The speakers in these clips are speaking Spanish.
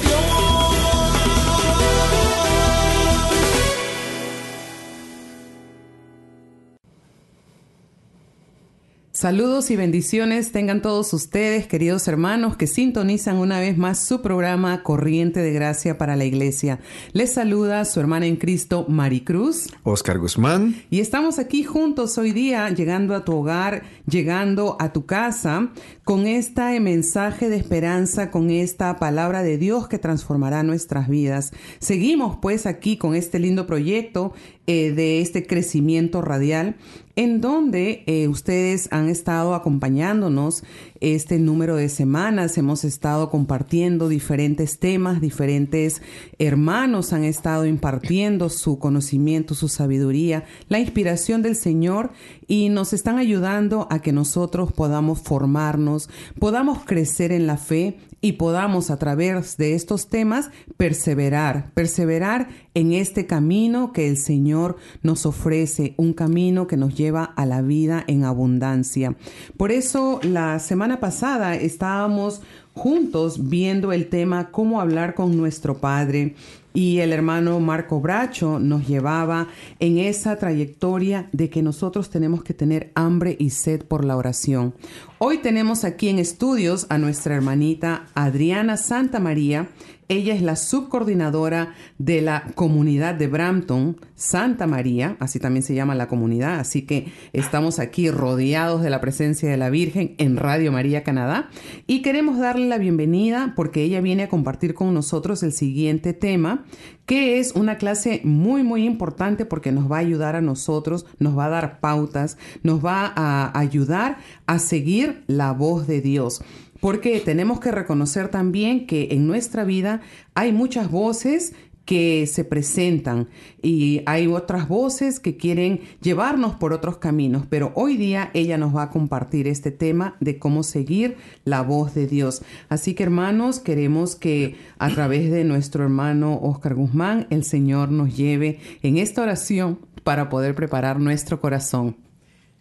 de Dios. Saludos y bendiciones tengan todos ustedes, queridos hermanos, que sintonizan una vez más su programa Corriente de Gracia para la Iglesia. Les saluda su hermana en Cristo, Maricruz. Oscar Guzmán. Y estamos aquí juntos hoy día, llegando a tu hogar, llegando a tu casa, con este mensaje de esperanza, con esta palabra de Dios que transformará nuestras vidas. Seguimos pues aquí con este lindo proyecto eh, de este crecimiento radial en donde eh, ustedes han estado acompañándonos este número de semanas. Hemos estado compartiendo diferentes temas, diferentes hermanos han estado impartiendo su conocimiento, su sabiduría, la inspiración del Señor y nos están ayudando a que nosotros podamos formarnos, podamos crecer en la fe y podamos a través de estos temas perseverar, perseverar en este camino que el Señor nos ofrece, un camino que nos lleva a la vida en abundancia. Por eso la semana pasada estábamos juntos viendo el tema cómo hablar con nuestro Padre y el hermano Marco Bracho nos llevaba en esa trayectoria de que nosotros tenemos que tener hambre y sed por la oración. Hoy tenemos aquí en estudios a nuestra hermanita Adriana Santa María. Ella es la subcoordinadora de la comunidad de Brampton, Santa María, así también se llama la comunidad, así que estamos aquí rodeados de la presencia de la Virgen en Radio María Canadá y queremos darle la bienvenida porque ella viene a compartir con nosotros el siguiente tema, que es una clase muy muy importante porque nos va a ayudar a nosotros, nos va a dar pautas, nos va a ayudar a seguir la voz de Dios. Porque tenemos que reconocer también que en nuestra vida hay muchas voces que se presentan y hay otras voces que quieren llevarnos por otros caminos, pero hoy día ella nos va a compartir este tema de cómo seguir la voz de Dios. Así que hermanos, queremos que a través de nuestro hermano Oscar Guzmán el Señor nos lleve en esta oración para poder preparar nuestro corazón.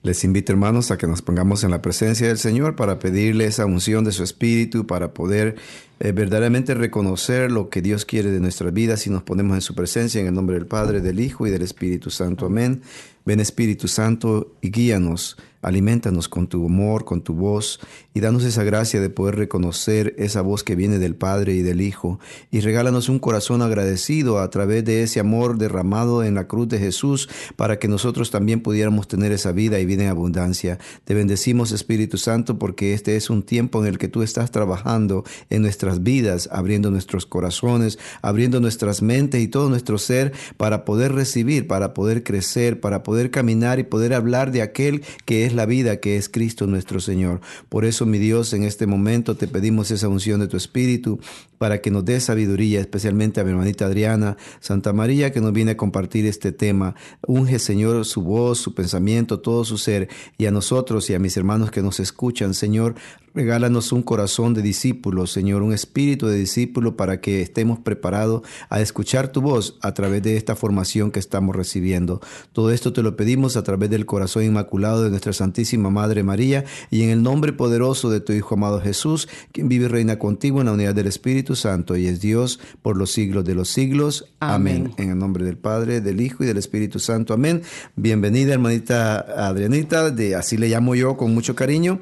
Les invito hermanos a que nos pongamos en la presencia del Señor para pedirle esa unción de su Espíritu, para poder eh, verdaderamente reconocer lo que Dios quiere de nuestras vidas y nos ponemos en su presencia en el nombre del Padre, del Hijo y del Espíritu Santo. Amén. Ven Espíritu Santo y guíanos, alimentanos con tu amor, con tu voz y danos esa gracia de poder reconocer esa voz que viene del Padre y del Hijo y regálanos un corazón agradecido a través de ese amor derramado en la cruz de Jesús para que nosotros también pudiéramos tener esa vida y vida en abundancia. Te bendecimos Espíritu Santo porque este es un tiempo en el que tú estás trabajando en nuestras vidas, abriendo nuestros corazones, abriendo nuestras mentes y todo nuestro ser para poder recibir, para poder crecer, para poder caminar y poder hablar de aquel que es la vida, que es Cristo nuestro Señor. Por eso, mi Dios, en este momento te pedimos esa unción de tu Espíritu para que nos dé sabiduría, especialmente a mi hermanita Adriana Santa María, que nos viene a compartir este tema. Unge, Señor, su voz, su pensamiento, todo su ser, y a nosotros y a mis hermanos que nos escuchan, Señor, Regálanos un corazón de discípulo, Señor, un espíritu de discípulo para que estemos preparados a escuchar tu voz a través de esta formación que estamos recibiendo. Todo esto te lo pedimos a través del corazón inmaculado de nuestra Santísima Madre María y en el nombre poderoso de tu Hijo amado Jesús, quien vive y reina contigo en la unidad del Espíritu Espíritu Santo y es Dios por los siglos de los siglos. Amén. En el nombre del Padre, del Hijo y del Espíritu Santo. Amén. Bienvenida, hermanita Adrianita, de así le llamo yo con mucho cariño.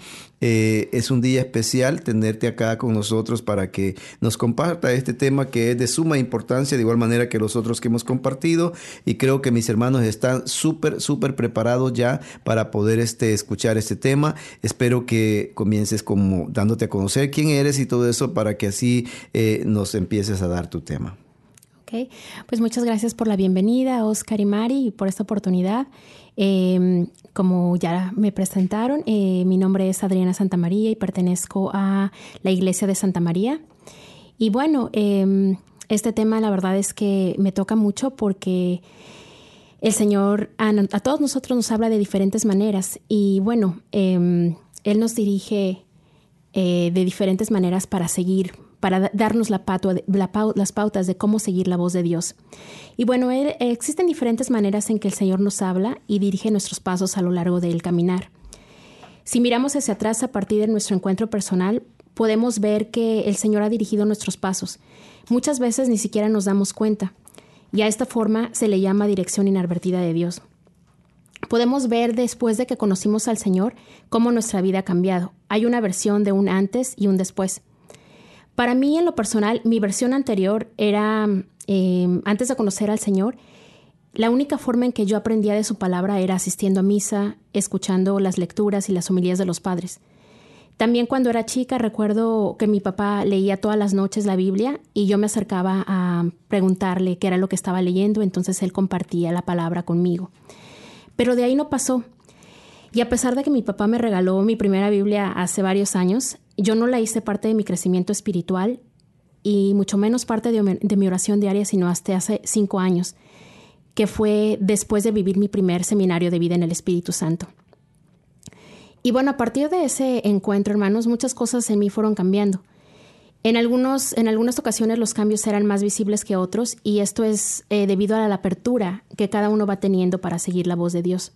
Eh, es un día especial tenerte acá con nosotros para que nos comparta este tema que es de suma importancia, de igual manera que los otros que hemos compartido. Y creo que mis hermanos están súper, súper preparados ya para poder este, escuchar este tema. Espero que comiences como dándote a conocer quién eres y todo eso para que así eh, nos empieces a dar tu tema. Pues muchas gracias por la bienvenida, Oscar y Mari, y por esta oportunidad. Em, como ya me presentaron, eh, mi nombre es Adriana Santa María y pertenezco a la Iglesia de Santa María. Y bueno, em, este tema la verdad es que me toca mucho porque el Señor a, todos nosotros nos habla de diferentes maneras y bueno, em, Él nos dirige eh, de diferentes maneras para seguir, para darnos la las pautas de cómo seguir la voz de Dios. Y bueno, existen diferentes maneras en que el Señor nos habla y dirige nuestros pasos a lo largo del caminar. Si miramos hacia atrás a partir de nuestro encuentro personal, podemos ver que el Señor ha dirigido nuestros pasos. Muchas veces ni siquiera nos damos cuenta. Y a esta forma se le llama dirección inadvertida de Dios. Podemos ver después de que conocimos al Señor cómo nuestra vida ha cambiado. Hay una versión de un antes y un después. Para mí, en lo personal, mi versión anterior era, em, antes de conocer al Señor, la única forma en que yo aprendía de su palabra era asistiendo a misa, escuchando las lecturas y las homilías de los padres. También cuando era chica recuerdo que mi papá leía todas las noches la Biblia y yo me acercaba a preguntarle qué era lo que estaba leyendo, entonces él compartía la palabra conmigo. Pero de ahí no pasó. Y a pesar de que mi papá me regaló mi primera Biblia hace varios años, yo no la hice parte de mi crecimiento espiritual y mucho menos parte de, mi oración diaria, sino hasta hace cinco años, que fue después de vivir mi primer seminario de vida en el Espíritu Santo. Y bueno, a partir de ese encuentro, hermanos, muchas cosas en mí fueron cambiando. En, algunos, en algunas ocasiones los cambios eran más visibles que otros y esto es eh, debido a la apertura que cada uno va teniendo para seguir la voz de Dios.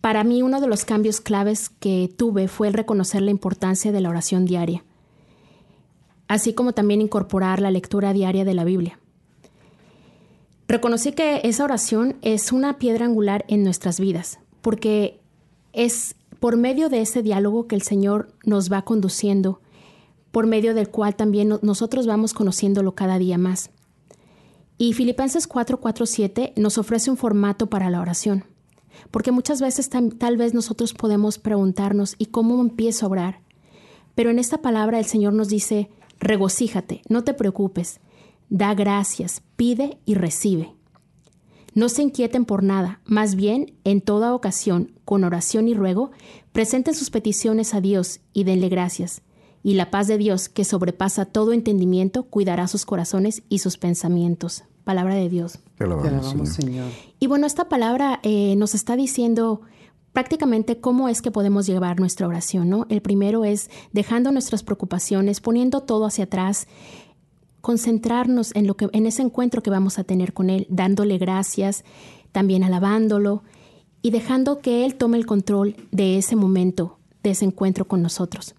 Para mí uno de los cambios claves que tuve fue el reconocer la importancia de la oración diaria, así como también incorporar la lectura diaria de la Biblia. Reconocí que esa oración es una piedra angular en nuestras vidas, porque es por medio de ese diálogo que el Señor nos va conduciendo, por medio del cual también nosotros vamos conociéndolo cada día más. Y Filipenses 4:47 nos ofrece un formato para la oración. Porque muchas veces tal vez nosotros podemos preguntarnos, ¿y cómo empiezo a orar? Pero en esta palabra el Señor nos dice, regocíjate, no te preocupes, da gracias, pide y recibe. No se inquieten por nada, más bien, en toda ocasión, con oración y ruego, presenten sus peticiones a Dios y denle gracias. Y la paz de Dios, que sobrepasa todo entendimiento, cuidará sus corazones y sus pensamientos palabra de Dios. Te alabamos, Señor. Y bueno, esta palabra eh, nos está diciendo prácticamente cómo es que podemos llevar nuestra oración, ¿no? El primero es dejando nuestras preocupaciones, poniendo todo hacia atrás, concentrarnos en lo que en ese encuentro que vamos a tener con él, dándole gracias, también alabándolo y dejando que él tome el control de ese momento, de ese encuentro con nosotros.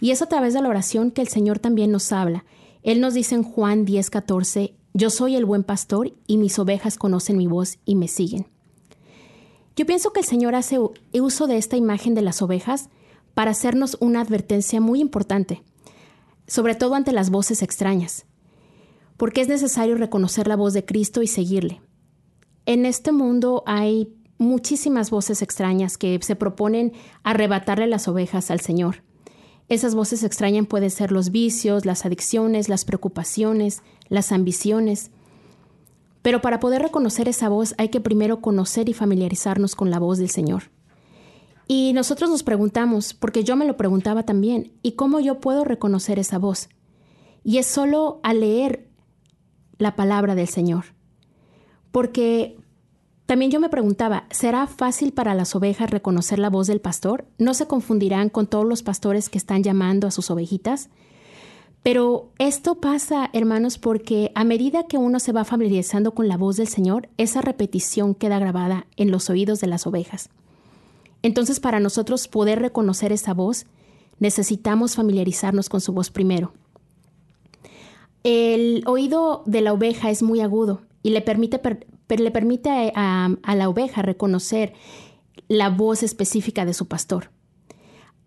Y es a través de la oración que el Señor también nos habla. Él nos dice en Juan 10:14, yo soy el buen pastor y mis ovejas conocen mi voz y me siguen. Yo pienso que el Señor hace uso de esta imagen de las ovejas para hacernos una advertencia muy importante, sobre todo ante las voces extrañas, porque es necesario reconocer la voz de Cristo y seguirle. En este mundo hay muchísimas voces extrañas que se proponen arrebatarle las ovejas al Señor. Esas voces extrañas pueden ser los vicios, las adicciones, las preocupaciones, las ambiciones. Pero para poder reconocer esa voz hay que primero conocer y familiarizarnos con la voz del Señor. Y nosotros nos preguntamos, porque yo me lo preguntaba también, ¿y cómo yo puedo reconocer esa voz? Y es solo al leer la palabra del Señor. Porque también yo me preguntaba, ¿será fácil para las ovejas reconocer la voz del pastor? ¿No se confundirán con todos los pastores que están llamando a sus ovejitas? Pero esto pasa, hermanos, porque a medida que uno se va familiarizando con la voz del Señor, esa repetición queda grabada en los oídos de las ovejas. Entonces, para nosotros poder reconocer esa voz, necesitamos familiarizarnos con su voz primero. El oído de la oveja es muy agudo y le permite, le permite a, a la oveja reconocer la voz específica de su pastor.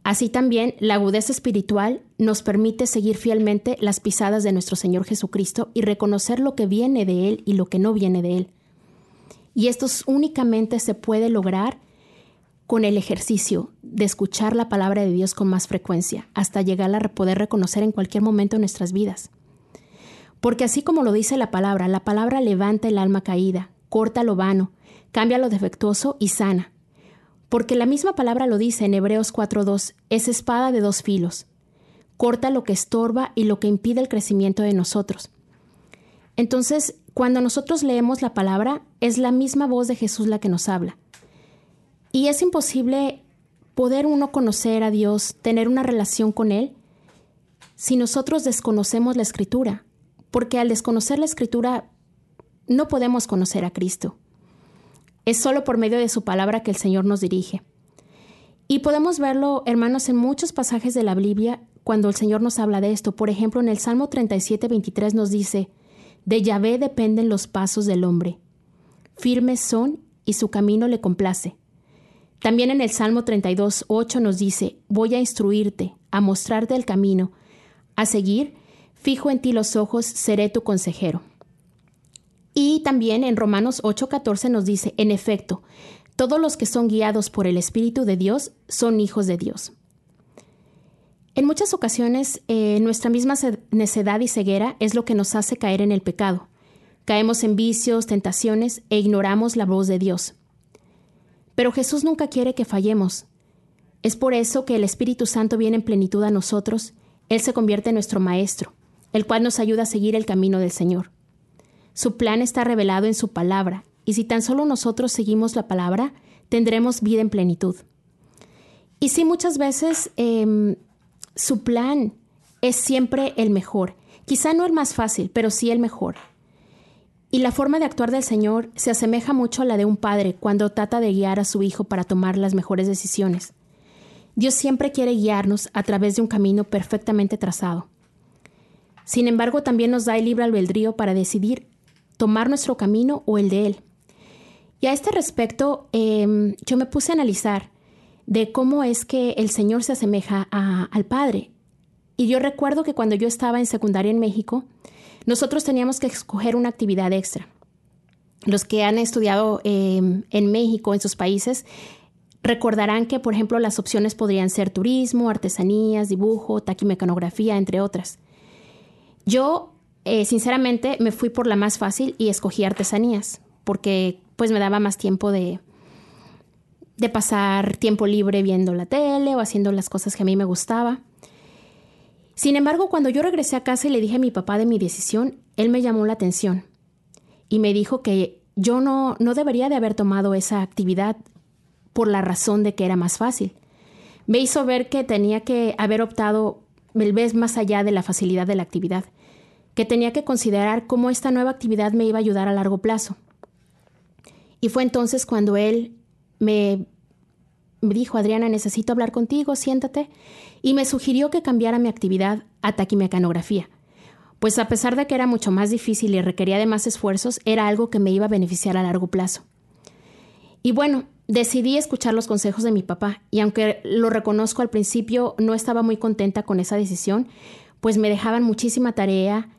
Así también, la agudeza espiritual nos permite seguir fielmente las pisadas de nuestro Señor Jesucristo y reconocer lo que viene de Él y lo que no viene de Él. Y esto únicamente se puede lograr con el ejercicio de escuchar la palabra de Dios con más frecuencia, hasta llegar a poder reconocer en cualquier momento nuestras vidas. Porque así como lo dice la palabra, la palabra levanta el alma caída, corta lo vano, cambia lo defectuoso y sana. Porque la misma palabra lo dice en Hebreos 4.2, es espada de dos filos, corta lo que estorba y lo que impide el crecimiento de nosotros. Entonces, cuando nosotros leemos la palabra, es la misma voz de Jesús la que nos habla. Y es imposible poder uno conocer a Dios, tener una relación con Él, si nosotros desconocemos la escritura, porque al desconocer la escritura no podemos conocer a Cristo. Es solo por medio de su palabra que el Señor nos dirige. Y podemos verlo, hermanos, en muchos pasajes de la Biblia cuando el Señor nos habla de esto. Por ejemplo, en el Salmo 37, 23 nos dice, de Yahvé dependen los pasos del hombre. Firmes son y su camino le complace. También en el Salmo 32, 8 nos dice, voy a instruirte, a mostrarte el camino, a seguir, fijo en ti los ojos, seré tu consejero. Y también en Romanos 8:14 nos dice, en efecto, todos los que son guiados por el Espíritu de Dios son hijos de Dios. En muchas ocasiones, eh, nuestra misma necedad y ceguera es lo que nos hace caer en el pecado. Caemos en vicios, tentaciones e ignoramos la voz de Dios. Pero Jesús nunca quiere que fallemos. Es por eso que el Espíritu Santo viene en plenitud a nosotros. Él se convierte en nuestro Maestro, el cual nos ayuda a seguir el camino del Señor. Su plan está revelado en su palabra, y si tan solo nosotros seguimos la palabra, tendremos vida en plenitud. Y sí, muchas veces em, su plan es siempre el mejor. Quizá no el más fácil, pero sí el mejor. Y la forma de actuar del Señor se asemeja mucho a la de un padre cuando trata de guiar a su hijo para tomar las mejores decisiones. Dios siempre quiere guiarnos a través de un camino perfectamente trazado. Sin embargo, también nos da el libre albedrío para decidir tomar nuestro camino o el de Él. Y a este respecto, em, yo me puse a analizar de cómo es que el Señor se asemeja al Padre. Y yo recuerdo que cuando yo estaba en secundaria en México, nosotros teníamos que escoger una actividad extra. Los que han estudiado em, en México, en sus países, recordarán que, por ejemplo, las opciones podrían ser turismo, artesanías, dibujo, taquimecanografía, entre otras. Yo eh, sinceramente me fui por la más fácil y escogí artesanías, porque pues me daba más tiempo de, de pasar tiempo libre viendo la tele o haciendo las cosas que a mí me gustaba. Sin embargo, cuando yo regresé a casa y le dije a mi papá de mi decisión, él me llamó la atención y me dijo que yo no, no debería de haber tomado esa actividad por la razón de que era más fácil. Me hizo ver que tenía que haber optado el vez más allá de la facilidad de la actividad que tenía que considerar cómo esta nueva actividad me iba a ayudar a largo plazo. Y fue entonces cuando él me, dijo, Adriana, necesito hablar contigo, siéntate, y me sugirió que cambiara mi actividad a taquimecanografía, pues a pesar de que era mucho más difícil y requería de más esfuerzos, era algo que me iba a beneficiar a largo plazo. Y bueno, decidí escuchar los consejos de mi papá, y aunque lo reconozco al principio, no estaba muy contenta con esa decisión, pues me dejaban muchísima tarea,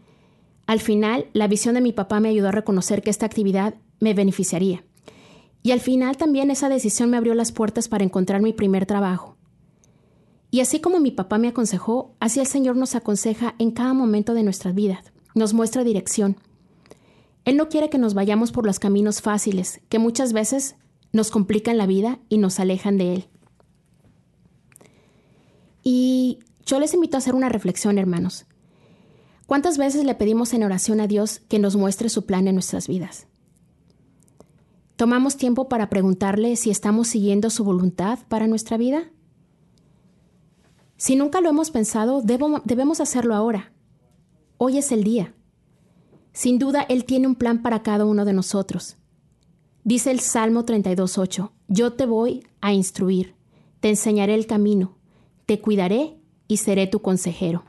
al final, la visión de mi papá me ayudó a reconocer que esta actividad me beneficiaría. Y al final también esa decisión me abrió las puertas para encontrar mi primer trabajo. Y así como mi papá me aconsejó, así el Señor nos aconseja en cada momento de nuestra vida, nos muestra dirección. Él no quiere que nos vayamos por los caminos fáciles, que muchas veces nos complican la vida y nos alejan de Él. Y yo les invito a hacer una reflexión, hermanos. ¿Cuántas veces le pedimos en oración a Dios que nos muestre su plan en nuestras vidas? ¿Tomamos tiempo para preguntarle si estamos siguiendo su voluntad para nuestra vida? Si nunca lo hemos pensado, debemos hacerlo ahora. Hoy es el día. Sin duda, Él tiene un plan para cada uno de nosotros. Dice el Salmo 32.8, Yo te voy a instruir, te enseñaré el camino, te cuidaré y seré tu consejero.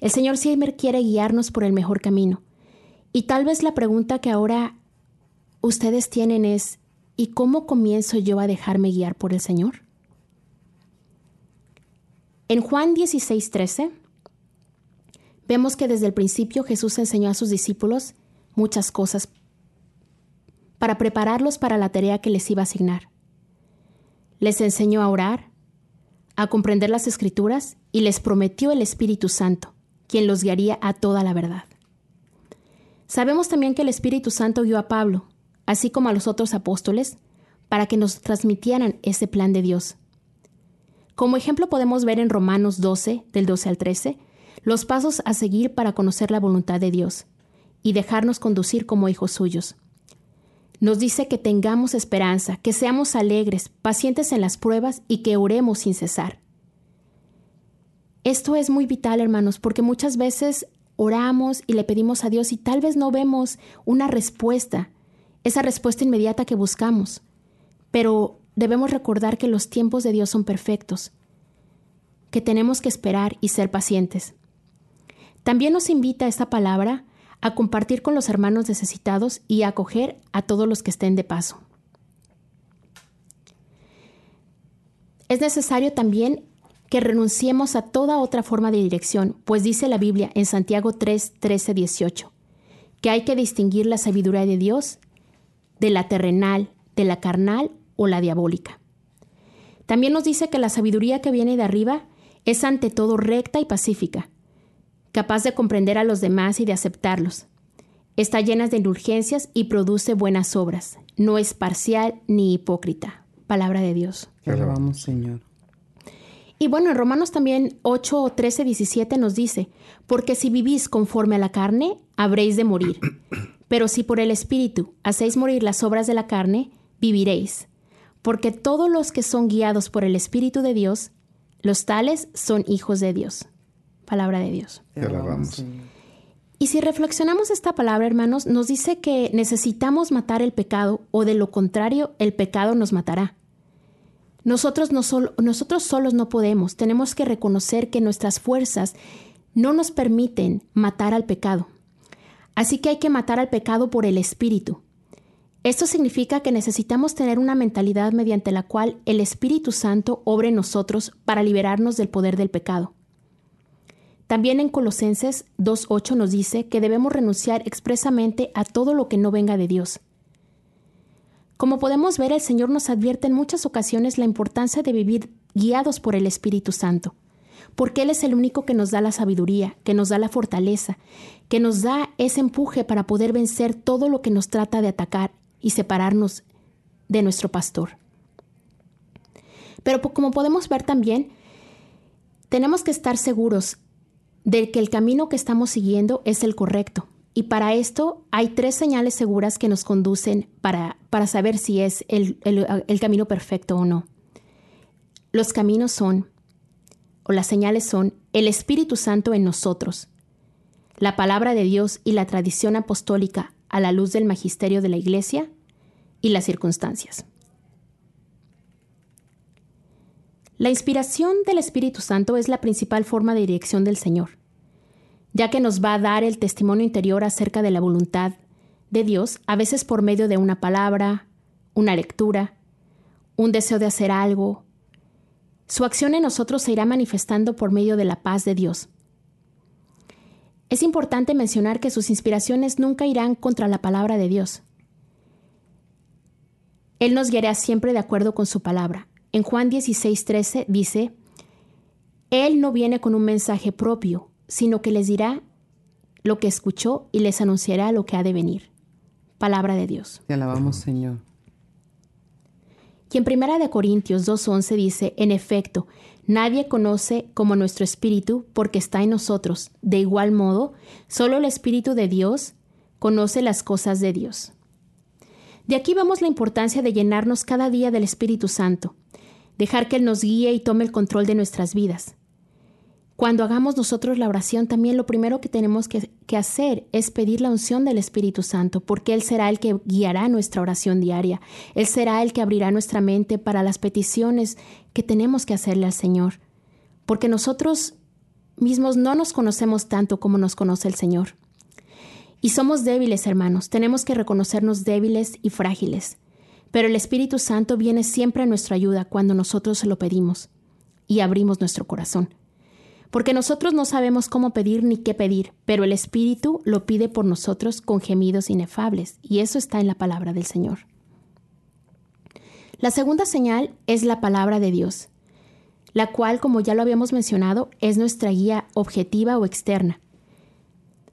El Señor siempre quiere guiarnos por el mejor camino. Y tal vez la pregunta que ahora ustedes tienen es, ¿y cómo comienzo yo a dejarme guiar por el Señor? En Juan 16:13 vemos que desde el principio Jesús enseñó a sus discípulos muchas cosas para prepararlos para la tarea que les iba a asignar. Les enseñó a orar, a comprender las escrituras y les prometió el Espíritu Santo, quien los guiaría a toda la verdad. Sabemos también que el Espíritu Santo guió a Pablo, así como a los otros apóstoles, para que nos transmitieran ese plan de Dios. Como ejemplo podemos ver en Romanos 12, del 12 al 13, los pasos a seguir para conocer la voluntad de Dios y dejarnos conducir como hijos suyos. Nos dice que tengamos esperanza, que seamos alegres, pacientes en las pruebas y que oremos sin cesar. Esto es muy vital, hermanos, porque muchas veces oramos y le pedimos a Dios y tal vez no vemos una respuesta, esa respuesta inmediata que buscamos. Pero debemos recordar que los tiempos de Dios son perfectos, que tenemos que esperar y ser pacientes. También nos invita esta palabra a compartir con los hermanos necesitados y a acoger a todos los que estén de paso. Es necesario también que renunciemos a toda otra forma de dirección, pues dice la Biblia en Santiago 3, 13, 18, que hay que distinguir la sabiduría de Dios de la terrenal, de la carnal o la diabólica. También nos dice que la sabiduría que viene de arriba es ante todo recta y pacífica, capaz de comprender a los demás y de aceptarlos. Está llena de indulgencias y produce buenas obras. No es parcial ni hipócrita. Palabra de Dios. Te alabamos, Señor. Y bueno, en Romanos también 8, 13, 17 nos dice, porque si vivís conforme a la carne, habréis de morir. Pero si por el Espíritu hacéis morir las obras de la carne, viviréis. Porque todos los que son guiados por el Espíritu de Dios, los tales son hijos de Dios. Palabra de Dios. Te alabamos. Y si reflexionamos esta palabra, hermanos, nos dice que necesitamos matar el pecado o de lo contrario, el pecado nos matará. Nosotros, no nosotros solos no podemos, tenemos que reconocer que nuestras fuerzas no nos permiten matar al pecado. Así que hay que matar al pecado por el Espíritu. Esto significa que necesitamos tener una mentalidad mediante la cual el Espíritu Santo obre en nosotros para liberarnos del poder del pecado. También en Colosenses 2.8 nos dice que debemos renunciar expresamente a todo lo que no venga de Dios. Como podemos ver, el Señor nos advierte en muchas ocasiones la importancia de vivir guiados por el Espíritu Santo, porque Él es el único que nos da la sabiduría, que nos da la fortaleza, que nos da ese empuje para poder vencer todo lo que nos trata de atacar y separarnos de nuestro pastor. Pero como podemos ver también, tenemos que estar seguros de que el camino que estamos siguiendo es el correcto. Y para esto hay tres señales seguras que nos conducen para, para saber si es el, el camino perfecto o no. Los caminos son, o las señales son, el Espíritu Santo en nosotros, la palabra de Dios y la tradición apostólica a la luz del magisterio de la Iglesia y las circunstancias. La inspiración del Espíritu Santo es la principal forma de dirección del Señor, ya que nos va a dar el testimonio interior acerca de la voluntad de Dios, a veces por medio de una palabra, una lectura, un deseo de hacer algo. Su acción en nosotros se irá manifestando por medio de la paz de Dios. Es importante mencionar que sus inspiraciones nunca irán contra la palabra de Dios. Él nos guiará siempre de acuerdo con su palabra. En Juan 16:13 dice, Él no viene con un mensaje propio, sino que les dirá lo que escuchó y les anunciará lo que ha de venir. Palabra de Dios. Te alabamos, Señor. Y en Primera de Corintios 2:11 dice, en efecto, nadie conoce como nuestro espíritu porque está en nosotros. De igual modo, solo el espíritu de Dios conoce las cosas de Dios. De aquí vamos la importancia de llenarnos cada día del Espíritu Santo, dejar que Él nos guíe y tome el control de nuestras vidas. Cuando hagamos nosotros la oración, también lo primero que tenemos que, hacer es pedir la unción del Espíritu Santo, porque Él será el que guiará nuestra oración diaria. Él será el que abrirá nuestra mente para las peticiones que tenemos que hacerle al Señor, porque nosotros mismos no nos conocemos tanto como nos conoce el Señor. Y somos débiles, hermanos, tenemos que reconocernos débiles y frágiles, pero el Espíritu Santo viene siempre a nuestra ayuda cuando nosotros se lo pedimos y abrimos nuestro corazón. Porque nosotros no sabemos cómo pedir ni qué pedir, pero el Espíritu lo pide por nosotros con gemidos inefables, y eso está en la palabra del Señor. La segunda señal es la palabra de Dios, la cual, como ya lo habíamos mencionado, es nuestra guía objetiva o externa.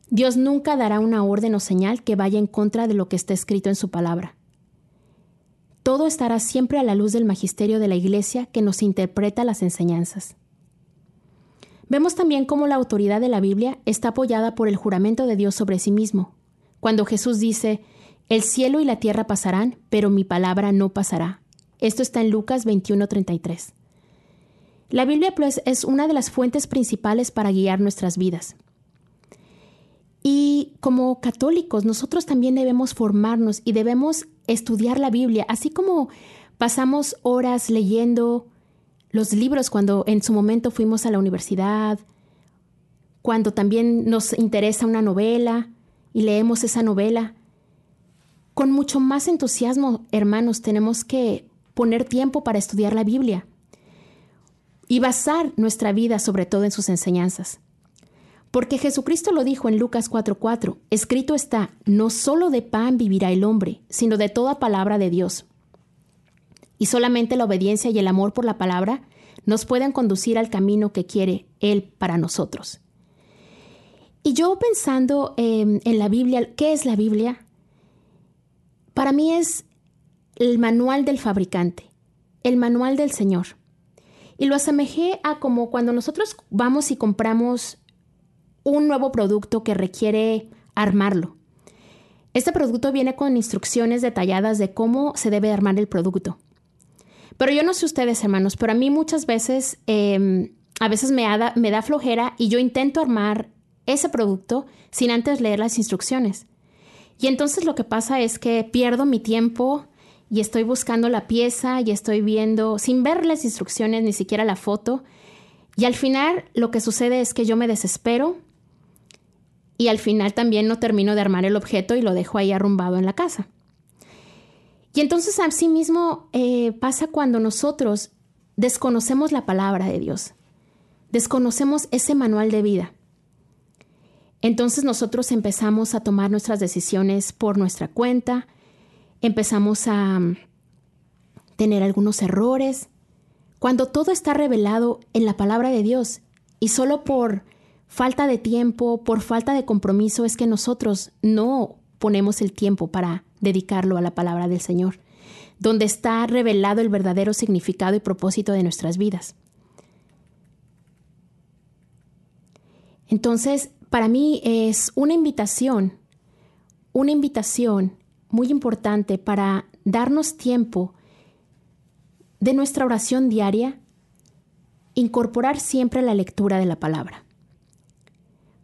Dios nunca dará una orden o señal que vaya en contra de lo que está escrito en su palabra. Todo estará siempre a la luz del magisterio de la Iglesia que nos interpreta las enseñanzas. Vemos también cómo la autoridad de la Biblia está apoyada por el juramento de Dios sobre sí mismo, cuando Jesús dice, El cielo y la tierra pasarán, pero mi palabra no pasará. Esto está en Lucas 21:33. La Biblia pues, es una de las fuentes principales para guiar nuestras vidas. Y como católicos, nosotros también debemos formarnos y debemos estudiar la Biblia, así como pasamos horas leyendo los libros cuando en su momento fuimos a la universidad, cuando también nos interesa una novela y leemos esa novela. Con mucho más entusiasmo, hermanos, tenemos que poner tiempo para estudiar la Biblia y basar nuestra vida sobre todo en sus enseñanzas. Porque Jesucristo lo dijo en Lucas 4:4, escrito está, no solo de pan vivirá el hombre, sino de toda palabra de Dios. Y solamente la obediencia y el amor por la palabra nos pueden conducir al camino que quiere Él para nosotros. Y yo pensando em, en la Biblia, ¿qué es la Biblia? Para mí es el manual del fabricante, el manual del Señor. Y lo asemejé a como cuando nosotros vamos y compramos un nuevo producto que requiere armarlo. Este producto viene con instrucciones detalladas de cómo se debe armar el producto. Pero yo no sé ustedes, hermanos, pero a mí muchas veces, em, a veces me, me da flojera y yo intento armar ese producto sin antes leer las instrucciones. Y entonces lo que pasa es que pierdo mi tiempo y estoy buscando la pieza y estoy viendo, sin ver las instrucciones, ni siquiera la foto. Y al final lo que sucede es que yo me desespero y al final también no termino de armar el objeto y lo dejo ahí arrumbado en la casa. Y entonces así mismo eh, pasa cuando nosotros desconocemos la palabra de Dios, desconocemos ese manual de vida. Entonces nosotros empezamos a tomar nuestras decisiones por nuestra cuenta, empezamos a mm, tener algunos errores, cuando todo está revelado en la palabra de Dios y solo por falta de tiempo, por falta de compromiso es que nosotros no ponemos el tiempo para dedicarlo a la palabra del Señor, donde está revelado el verdadero significado y propósito de nuestras vidas. Entonces, para mí es una invitación, una invitación muy importante para darnos tiempo de nuestra oración diaria, incorporar siempre la lectura de la palabra,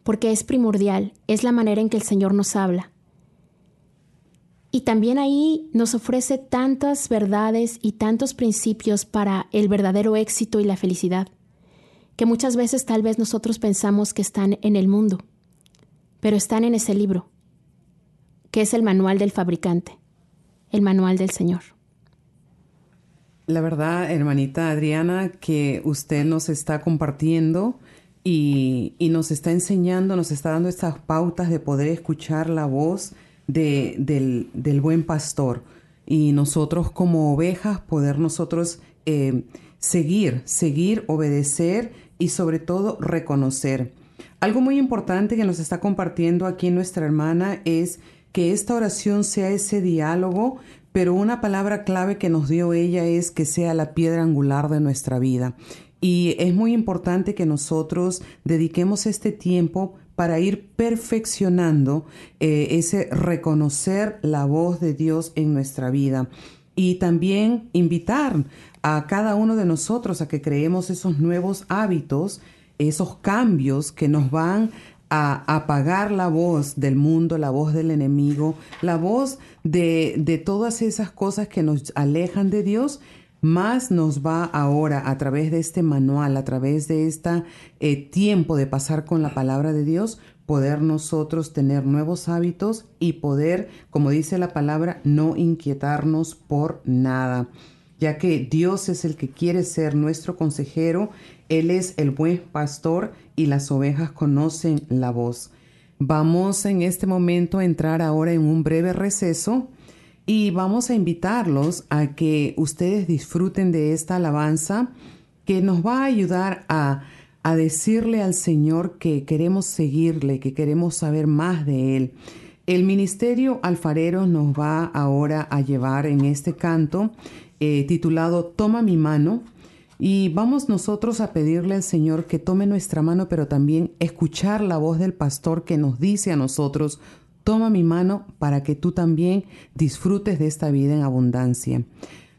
porque es primordial, es la manera en que el Señor nos habla. Y también ahí nos ofrece tantas verdades y tantos principios para el verdadero éxito y la felicidad, que muchas veces tal vez nosotros pensamos que están en el mundo, pero están en ese libro que es el manual del fabricante, el manual del Señor. La verdad, hermanita Adriana, que usted nos está compartiendo y, nos está enseñando, nos está dando estas pautas de poder escuchar la voz del, buen pastor y nosotros como ovejas poder nosotros eh, seguir, seguir, obedecer y sobre todo reconocer. Algo muy importante que nos está compartiendo aquí nuestra hermana es que esta oración sea ese diálogo, pero una palabra clave que nos dio ella es que sea la piedra angular de nuestra vida. Y es muy importante que nosotros dediquemos este tiempo para ir perfeccionando eh, ese reconocer la voz de Dios en nuestra vida. Y también invitar a cada uno de nosotros a que creemos esos nuevos hábitos, esos cambios que nos van a apagar la voz del mundo, la voz del enemigo, la voz de, de todas esas cosas que nos alejan de Dios más nos va ahora a través de este manual, a través de este tiempo de pasar con la palabra de Dios, poder nosotros tener nuevos hábitos y poder, como dice la palabra, no inquietarnos por nada, ya que Dios es el que quiere ser nuestro consejero, Él es el buen pastor y las ovejas conocen la voz. Vamos en este momento a entrar ahora en un breve receso y vamos a invitarlos a que ustedes disfruten de esta alabanza que nos va a ayudar a, a decirle al Señor que queremos seguirle, que queremos saber más de Él. El ministerio alfarero nos va ahora a llevar en este canto eh, titulado Toma mi mano. Y vamos nosotros a pedirle al Señor que tome nuestra mano, pero también escuchar la voz del pastor que nos dice a nosotros, Toma mi mano para que tú también disfrutes de esta vida en abundancia.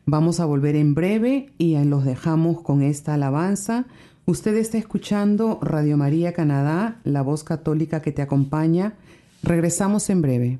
Vamos a volver en breve y los dejamos con esta alabanza. Usted está escuchando Radio María Canadá, la voz católica que te acompaña. Regresamos en breve.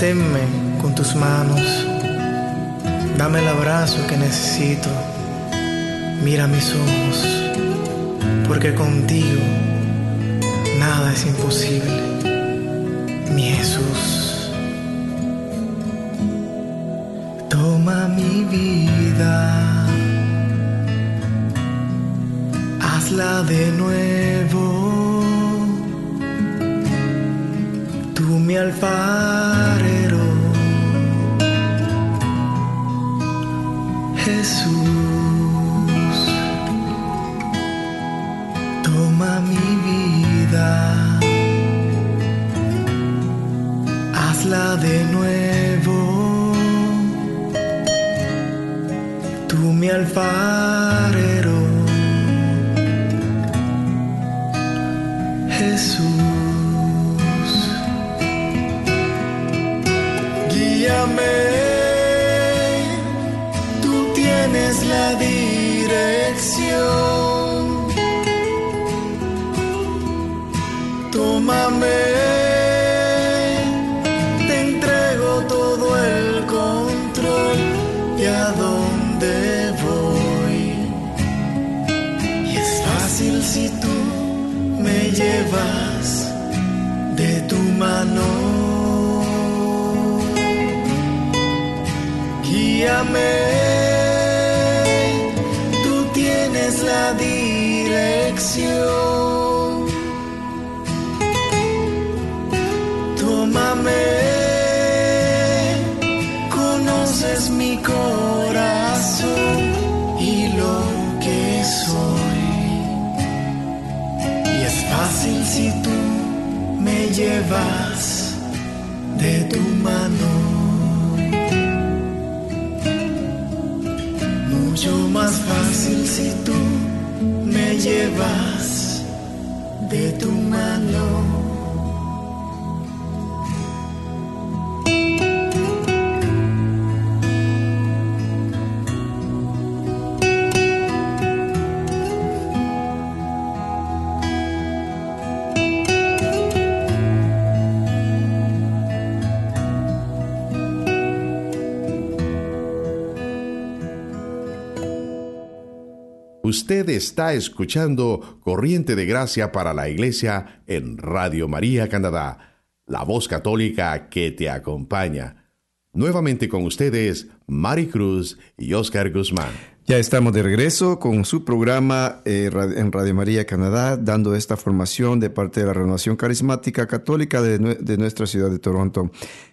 sosténme con tus manos. Dame el abrazo que necesito. Mira mis ojos, porque contigo nada es imposible. Mi Jesús. Toma mi vida de nuevo. Mi alfarero, Jesús, toma mi vida, hazla de nuevo. Tú mi alfarero. La dirección. Tómame, conoces mi corazón y lo que soy. Y es fácil si tú me llevas de tu mano. Mucho más fácil si tú me llevas Usted está escuchando Corriente de Gracia para la Iglesia en Radio María Canadá, la voz católica que te acompaña. Nuevamente con ustedes, Mari Cruz y Oscar Guzmán. Ya estamos de regreso con su programa eh, en Radio María Canadá, dando esta formación de parte de la Renovación Carismática Católica de, nuestra ciudad de Toronto.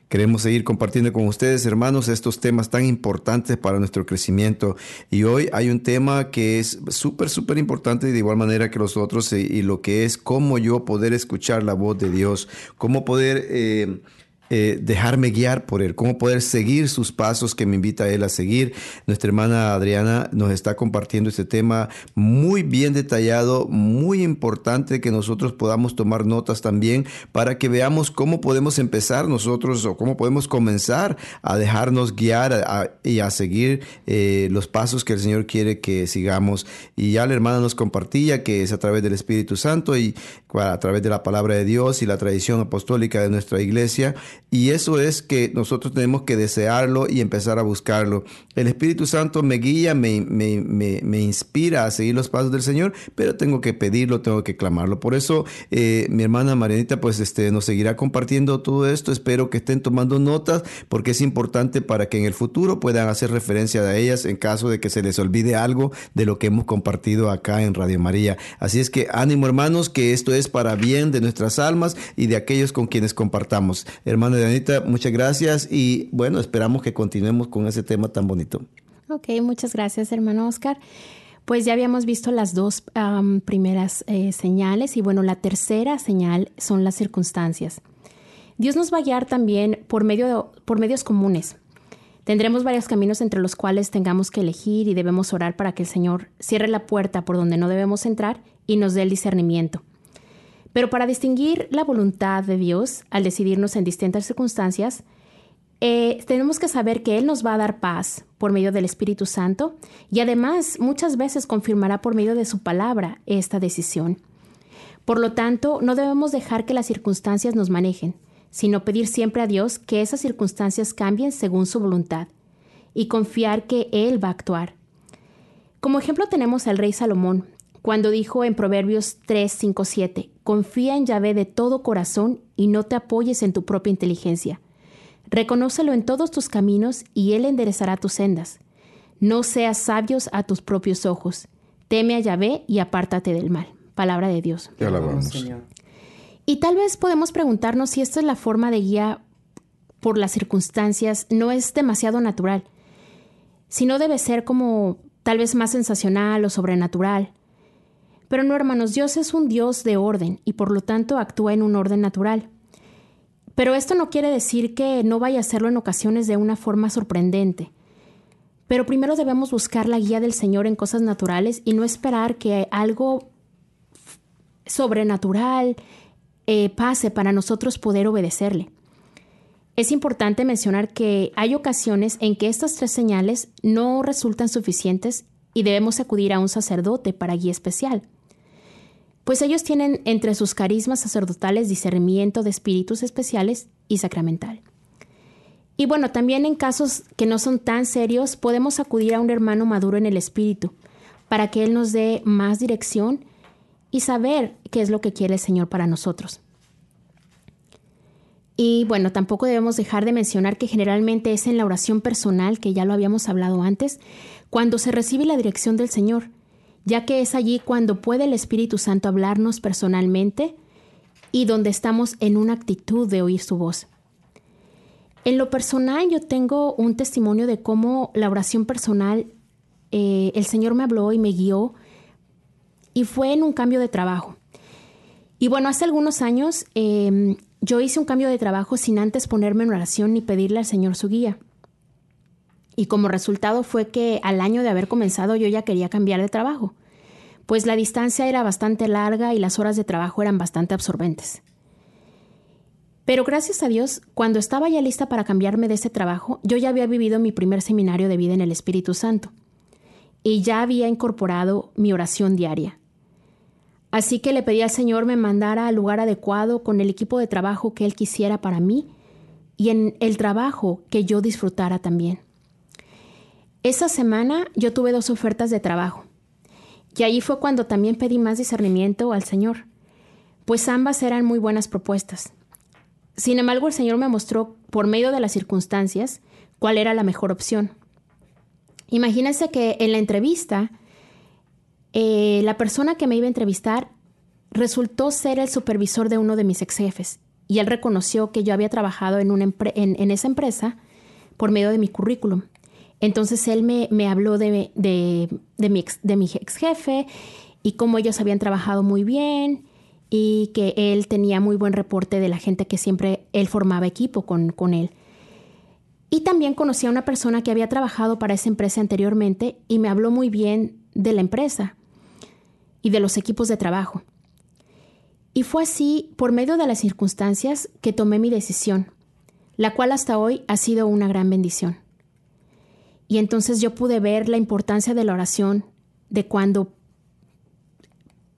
Queremos seguir compartiendo con ustedes, hermanos, estos temas tan importantes para nuestro crecimiento. Y hoy hay un tema que es súper, súper importante de igual manera que los otros, y, y, lo que es cómo yo poder escuchar la voz de Dios, cómo poder... Eh, eh, dejarme guiar por Él, cómo poder seguir sus pasos que me invita a Él a seguir. Nuestra hermana Adriana nos está compartiendo este tema muy bien detallado, muy importante que nosotros podamos tomar notas también para que veamos cómo podemos empezar nosotros o cómo podemos comenzar a dejarnos guiar a, y a seguir eh, los pasos que el Señor quiere que sigamos. Y ya la hermana nos compartía que es a través del Espíritu Santo y a través de la palabra de Dios y la tradición apostólica de nuestra iglesia y eso es que nosotros tenemos que desearlo y empezar a buscarlo. El Espíritu Santo me guía, me, me, me, inspira a seguir los pasos del Señor, pero tengo que pedirlo, tengo que clamarlo. Por eso eh, mi hermana Marianita pues este, nos seguirá compartiendo todo esto. Espero que estén tomando notas porque es importante para que en el futuro puedan hacer referencia a ellas en caso de que se les olvide algo de lo que hemos compartido acá en Radio María. Así es que ánimo hermanos, que esto es para bien de nuestras almas y de aquellos con quienes compartamos. Hermana Anita, muchas gracias y bueno, esperamos que continuemos con ese tema tan bonito. Ok, muchas gracias, hermano Oscar. Pues ya habíamos visto las dos primeras eh, señales y bueno, la tercera señal son las circunstancias. Dios nos va a guiar también por, medio por medios comunes. Tendremos varios caminos entre los cuales tengamos que elegir y debemos orar para que el Señor cierre la puerta por donde no debemos entrar y nos dé el discernimiento. Pero para distinguir la voluntad de Dios al decidirnos en distintas circunstancias, eh, tenemos que saber que Él nos va a dar paz por medio del Espíritu Santo y además muchas veces confirmará por medio de su palabra esta decisión. Por lo tanto, no debemos dejar que las circunstancias nos manejen, sino pedir siempre a Dios que esas circunstancias cambien según su voluntad y confiar que Él va a actuar. Como ejemplo tenemos al rey Salomón, cuando dijo en Proverbios 3, 5, 7, Confía en Yahvé de todo corazón y no te apoyes en tu propia inteligencia. Reconócelo en todos tus caminos y Él enderezará tus sendas. No seas sabios a tus propios ojos. Teme a Yahvé y apártate del mal. Palabra de Dios. Te alabamos. Y tal vez podemos preguntarnos si esta es la forma de guía por las circunstancias, no es demasiado natural, sino debe ser como tal vez más sensacional o sobrenatural. Pero no, hermanos, Dios es un Dios de orden y por lo tanto actúa en un orden natural. Pero esto no quiere decir que no vaya a hacerlo en ocasiones de una forma sorprendente. Pero primero debemos buscar la guía del Señor en cosas naturales y no esperar que algo sobrenatural eh, pase para nosotros poder obedecerle. Es importante mencionar que hay ocasiones en que estas tres señales no resultan suficientes y debemos acudir a un sacerdote para guía especial pues ellos tienen entre sus carismas sacerdotales discernimiento de espíritus especiales y sacramental. Y bueno, también en casos que no son tan serios, podemos acudir a un hermano maduro en el espíritu para que Él nos dé más dirección y saber qué es lo que quiere el Señor para nosotros. Y bueno, tampoco debemos dejar de mencionar que generalmente es en la oración personal, que ya lo habíamos hablado antes, cuando se recibe la dirección del Señor ya que es allí cuando puede el Espíritu Santo hablarnos personalmente y donde estamos en una actitud de oír su voz. En lo personal yo tengo un testimonio de cómo la oración personal, eh, el Señor me habló y me guió y fue en un cambio de trabajo. Y bueno, hace algunos años em, yo hice un cambio de trabajo sin antes ponerme en oración ni pedirle al Señor su guía. Y como resultado fue que al año de haber comenzado yo ya quería cambiar de trabajo, pues la distancia era bastante larga y las horas de trabajo eran bastante absorbentes. Pero gracias a Dios, cuando estaba ya lista para cambiarme de ese trabajo, yo ya había vivido mi primer seminario de vida en el Espíritu Santo y ya había incorporado mi oración diaria. Así que le pedí al Señor me mandara al lugar adecuado con el equipo de trabajo que Él quisiera para mí y en el trabajo que yo disfrutara también. Esa semana yo tuve dos ofertas de trabajo. Y ahí fue cuando también pedí más discernimiento al Señor, pues ambas eran muy buenas propuestas. Sin embargo, el Señor me mostró, por medio de las circunstancias, cuál era la mejor opción. Imagínense que en la entrevista, eh, la persona que me iba a entrevistar resultó ser el supervisor de uno de mis ex jefes, y él reconoció que yo había trabajado en, en esa empresa por medio de mi currículum. Entonces él me, habló de, mi ex, jefe y cómo ellos habían trabajado muy bien y que él tenía muy buen reporte de la gente que siempre él formaba equipo con, con él. Y también conocí a una persona que había trabajado para esa empresa anteriormente y me habló muy bien de la empresa y de los equipos de trabajo. Y fue así, por medio de las circunstancias, que tomé mi decisión, la cual hasta hoy ha sido una gran bendición. Y entonces yo pude ver la importancia de la oración, de cuando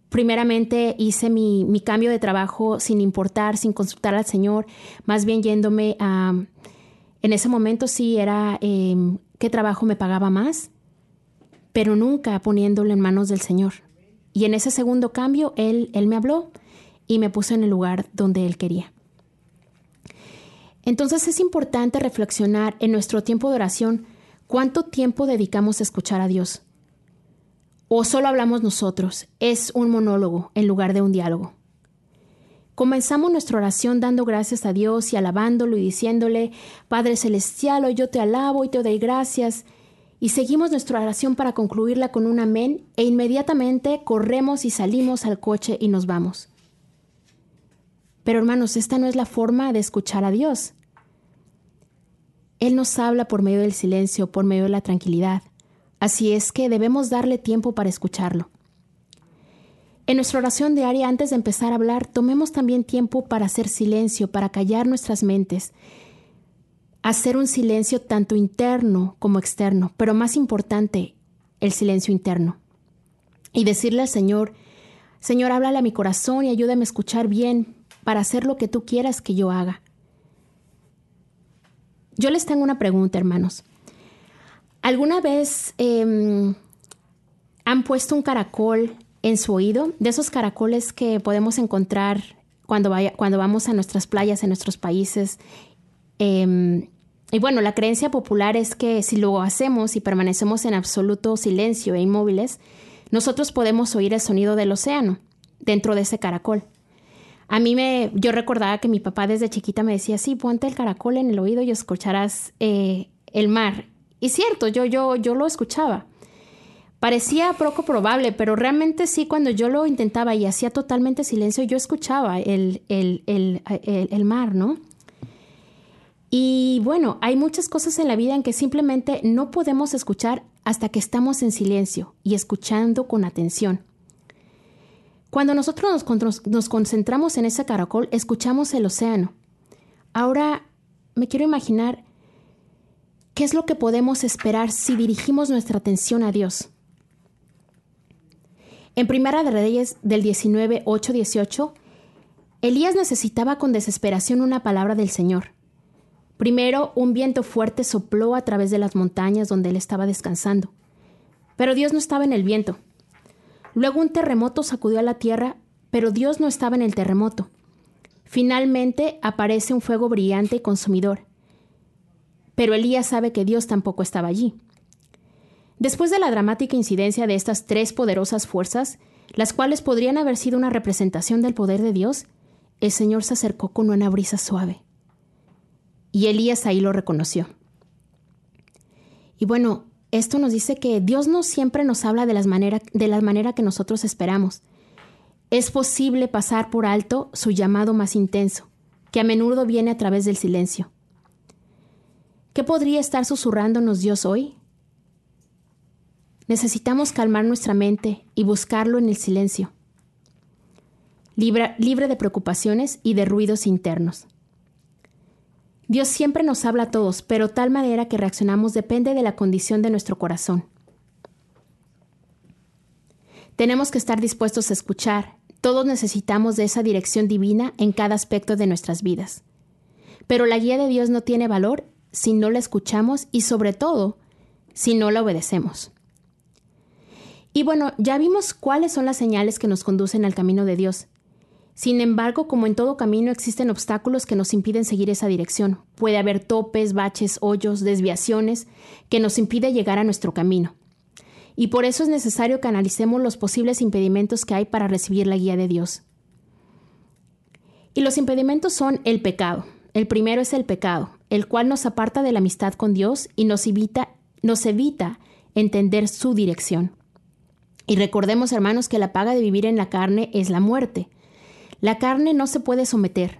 primeramente hice mi, cambio de trabajo sin importar, sin consultar al Señor, más bien yéndome a... En ese momento sí era em, qué trabajo me pagaba más, pero nunca poniéndolo en manos del Señor. Y en ese segundo cambio, Él, él me habló y me puso en el lugar donde Él quería. Entonces es importante reflexionar en nuestro tiempo de oración ¿Cuánto tiempo dedicamos a escuchar a Dios? ¿O solo hablamos nosotros? Es un monólogo en lugar de un diálogo. Comenzamos nuestra oración dando gracias a Dios y alabándolo y diciéndole, Padre Celestial, hoy yo te alabo y te doy gracias. Y seguimos nuestra oración para concluirla con un amén e inmediatamente corremos y salimos al coche y nos vamos. Pero hermanos, esta no es la forma de escuchar a Dios. Él nos habla por medio del silencio, por medio de la tranquilidad. Así es que debemos darle tiempo para escucharlo. En nuestra oración diaria, antes de empezar a hablar, tomemos también tiempo para hacer silencio, para callar nuestras mentes, hacer un silencio tanto interno como externo, pero más importante, el silencio interno. Y decirle al Señor, Señor, háblale a mi corazón y ayúdame a escuchar bien para hacer lo que tú quieras que yo haga. Yo les tengo una pregunta, hermanos. ¿Alguna vez em, han puesto un caracol en su oído? De esos caracoles que podemos encontrar cuando, vaya, cuando vamos a nuestras playas en nuestros países. Em, y bueno, la creencia popular es que si lo hacemos y permanecemos en absoluto silencio e inmóviles, nosotros podemos oír el sonido del océano dentro de ese caracol. A mí me, yo recordaba que mi papá desde chiquita me decía, sí, ponte el caracol en el oído y escucharás eh, el mar. Y cierto, yo, yo, yo lo escuchaba. Parecía poco probable, pero realmente sí, cuando yo lo intentaba y hacía totalmente silencio, yo escuchaba el, el, el, el mar, ¿no? Y bueno, hay muchas cosas en la vida en que simplemente no podemos escuchar hasta que estamos en silencio y escuchando con atención. Cuando nosotros nos, concentramos en ese caracol, escuchamos el océano. Ahora me quiero imaginar qué es lo que podemos esperar si dirigimos nuestra atención a Dios. En Primera de Reyes del 19, 8, 18, Elías necesitaba con desesperación una palabra del Señor. Primero, un viento fuerte sopló a través de las montañas donde él estaba descansando. Pero Dios no estaba en el viento. Luego un terremoto sacudió a la tierra, pero Dios no estaba en el terremoto. Finalmente aparece un fuego brillante y consumidor. Pero Elías sabe que Dios tampoco estaba allí. Después de la dramática incidencia de estas tres poderosas fuerzas, las cuales podrían haber sido una representación del poder de Dios, el Señor se acercó con una brisa suave. Y Elías ahí lo reconoció. Y bueno, esto nos dice que Dios no siempre nos habla de, las manera, de la manera que nosotros esperamos. Es posible pasar por alto su llamado más intenso, que a menudo viene a través del silencio. ¿Qué podría estar susurrándonos Dios hoy? Necesitamos calmar nuestra mente y buscarlo en el silencio, libre, libre de preocupaciones y de ruidos internos. Dios siempre nos habla a todos, pero tal manera que reaccionamos depende de la condición de nuestro corazón. Tenemos que estar dispuestos a escuchar. Todos necesitamos de esa dirección divina en cada aspecto de nuestras vidas. Pero la guía de Dios no tiene valor si no la escuchamos y sobre todo si no la obedecemos. Y bueno, ya vimos cuáles son las señales que nos conducen al camino de Dios. Sin embargo, como en todo camino existen obstáculos que nos impiden seguir esa dirección. Puede haber topes, baches, hoyos, desviaciones que nos impide llegar a nuestro camino. Y por eso es necesario que analicemos los posibles impedimentos que hay para recibir la guía de Dios. Y los impedimentos son el pecado. El primero es el pecado, el cual nos aparta de la amistad con Dios y nos evita, nos evita entender su dirección. Y recordemos, hermanos, que la paga de vivir en la carne es la muerte. La carne no se puede someter.